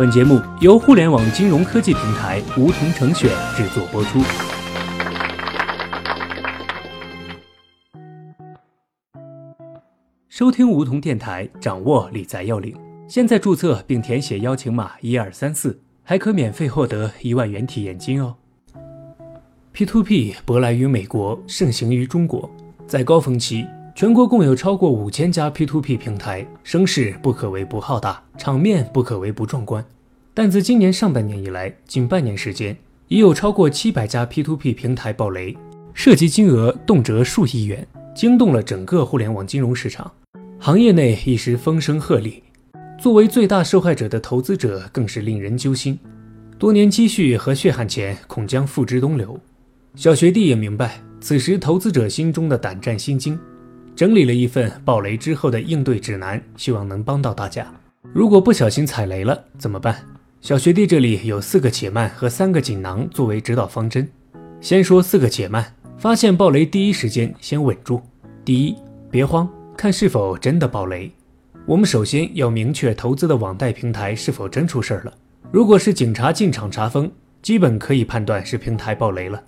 本节目由互联网金融科技平台梧桐城选制作播出。收听梧桐电台，掌握理财要领。现在注册并填写邀请码一二三四，还可免费获得一万元体验金哦。P2P 舶来于美国，盛行于中国，在高峰期。全国共有超过五千家 P2P 平台，声势不可谓不浩大，场面不可谓不壮观。但自今年上半年以来，近半年时间，已有超过七百家 P2P 平台爆雷，涉及金额动辄数亿元，惊动了整个互联网金融市场，行业内一时风声鹤唳。作为最大受害者的投资者，更是令人揪心，多年积蓄和血汗钱恐将付之东流。小学弟也明白此时投资者心中的胆战心惊。整理了一份暴雷之后的应对指南，希望能帮到大家。如果不小心踩雷了怎么办？小学弟这里有四个且慢和三个锦囊作为指导方针。先说四个且慢，发现暴雷第一时间先稳住。第一，别慌，看是否真的暴雷。我们首先要明确投资的网贷平台是否真出事儿了。如果是警察进场查封，基本可以判断是平台暴雷了。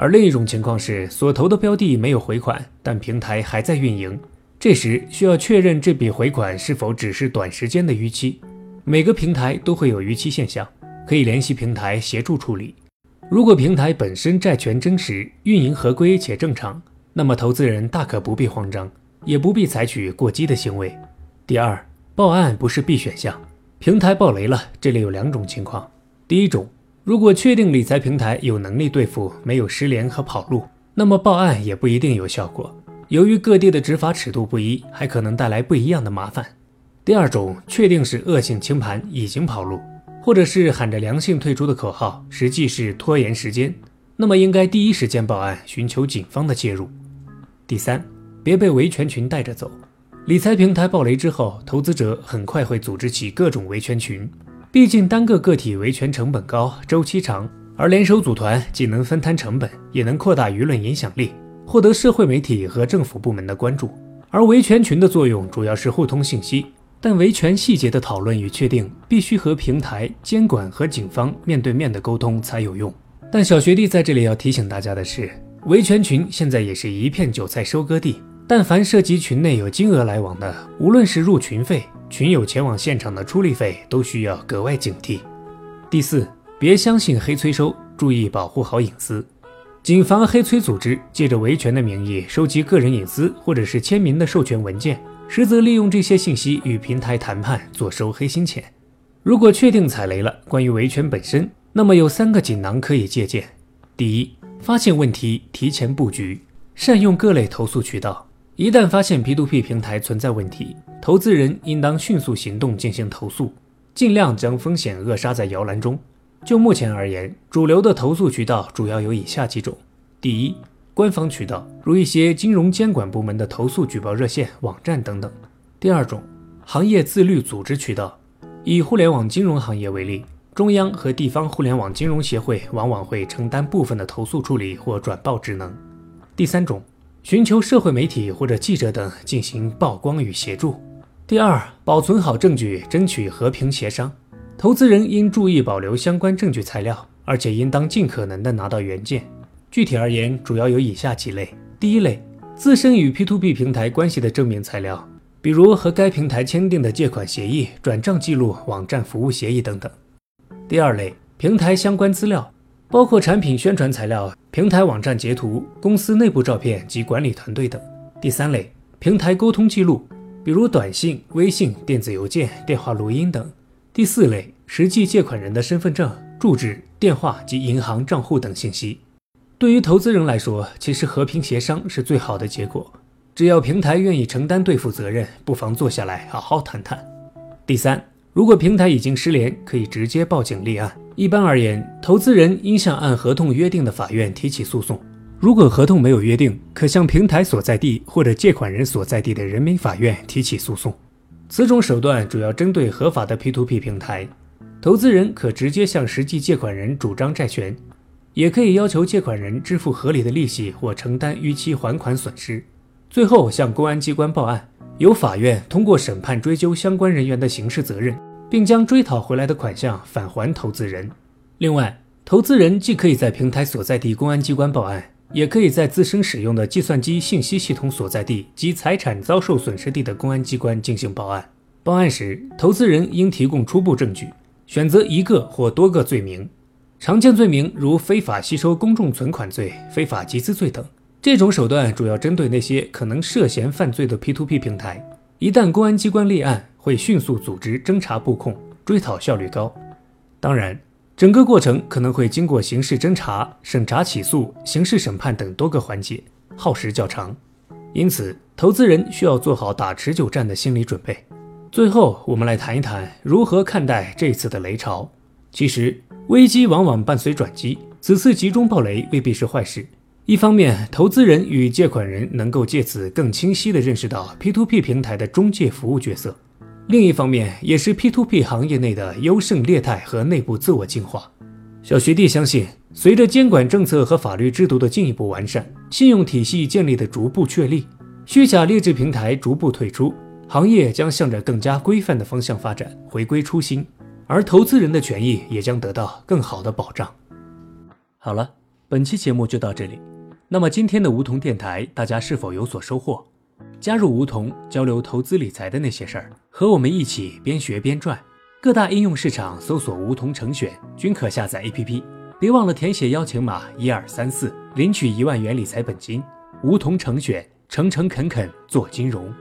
而另一种情况是，所投的标的没有回款，但平台还在运营。这时需要确认这笔回款是否只是短时间的逾期。每个平台都会有逾期现象，可以联系平台协助处理。如果平台本身债权真实、运营合规且正常，那么投资人大可不必慌张，也不必采取过激的行为。第二，报案不是必选项。平台爆雷了，这里有两种情况。第一种。如果确定理财平台有能力对付，没有失联和跑路，那么报案也不一定有效果。由于各地的执法尺度不一，还可能带来不一样的麻烦。第二种，确定是恶性清盘，已经跑路，或者是喊着良性退出的口号，实际是拖延时间，那么应该第一时间报案，寻求警方的介入。第三，别被维权群带着走。理财平台暴雷之后，投资者很快会组织起各种维权群。毕竟单个个体维权成本高，周期长，而联手组团既能分摊成本，也能扩大舆论影响力，获得社会媒体和政府部门的关注。而维权群的作用主要是互通信息，但维权细节的讨论与确定必须和平台、监管和警方面对面的沟通才有用。但小学弟在这里要提醒大家的是，维权群现在也是一片韭菜收割地，但凡涉及群内有金额来往的，无论是入群费。群友前往现场的出力费都需要格外警惕。第四，别相信黑催收，注意保护好隐私。谨防黑催组织借着维权的名义收集个人隐私或者是签名的授权文件，实则利用这些信息与平台谈判，坐收黑心钱。如果确定踩雷了，关于维权本身，那么有三个锦囊可以借鉴：第一，发现问题提前布局，善用各类投诉渠道。一旦发现 P2P 平台存在问题，投资人应当迅速行动进行投诉，尽量将风险扼杀在摇篮中。就目前而言，主流的投诉渠道主要有以下几种：第一，官方渠道，如一些金融监管部门的投诉举报热线、网站等等；第二种，行业自律组织渠道，以互联网金融行业为例，中央和地方互联网金融协会往往会承担部分的投诉处理或转报职能；第三种。寻求社会媒体或者记者等进行曝光与协助。第二，保存好证据，争取和平协商。投资人应注意保留相关证据材料，而且应当尽可能的拿到原件。具体而言，主要有以下几类：第一类，自身与 P2P 平台关系的证明材料，比如和该平台签订的借款协议、转账记录、网站服务协议等等；第二类，平台相关资料。包括产品宣传材料、平台网站截图、公司内部照片及管理团队等。第三类，平台沟通记录，比如短信、微信、电子邮件、电话录音等。第四类，实际借款人的身份证、住址、电话及银行账户等信息。对于投资人来说，其实和平协商是最好的结果。只要平台愿意承担兑付责任，不妨坐下来好好谈谈。第三。如果平台已经失联，可以直接报警立案。一般而言，投资人应向按合同约定的法院提起诉讼。如果合同没有约定，可向平台所在地或者借款人所在地的人民法院提起诉讼。此种手段主要针对合法的 P2P 平台。投资人可直接向实际借款人主张债权，也可以要求借款人支付合理的利息或承担逾期还款损失。最后向公安机关报案，由法院通过审判追究相关人员的刑事责任。并将追讨回来的款项返还投资人。另外，投资人既可以在平台所在地公安机关报案，也可以在自身使用的计算机信息系统所在地及财产遭受损失地的公安机关进行报案。报案时，投资人应提供初步证据，选择一个或多个罪名。常见罪名如非法吸收公众存款罪、非法集资罪等。这种手段主要针对那些可能涉嫌犯罪的 P2P 平台。一旦公安机关立案，会迅速组织侦查布控，追讨效率高。当然，整个过程可能会经过刑事侦查、审查起诉、刑事审判等多个环节，耗时较长。因此，投资人需要做好打持久战的心理准备。最后，我们来谈一谈如何看待这次的雷潮。其实，危机往往伴随转机，此次集中暴雷未必是坏事。一方面，投资人与借款人能够借此更清晰地认识到 P2P 平台的中介服务角色；另一方面，也是 P2P 行业内的优胜劣汰和内部自我净化。小学弟相信，随着监管政策和法律制度的进一步完善，信用体系建立的逐步确立，虚假劣质平台逐步退出，行业将向着更加规范的方向发展，回归初心，而投资人的权益也将得到更好的保障。好了，本期节目就到这里。那么今天的梧桐电台，大家是否有所收获？加入梧桐交流投资理财的那些事儿，和我们一起边学边赚。各大应用市场搜索“梧桐成选”，均可下载 APP。别忘了填写邀请码一二三四，领取一万元理财本金。梧桐成选，诚诚恳恳做金融。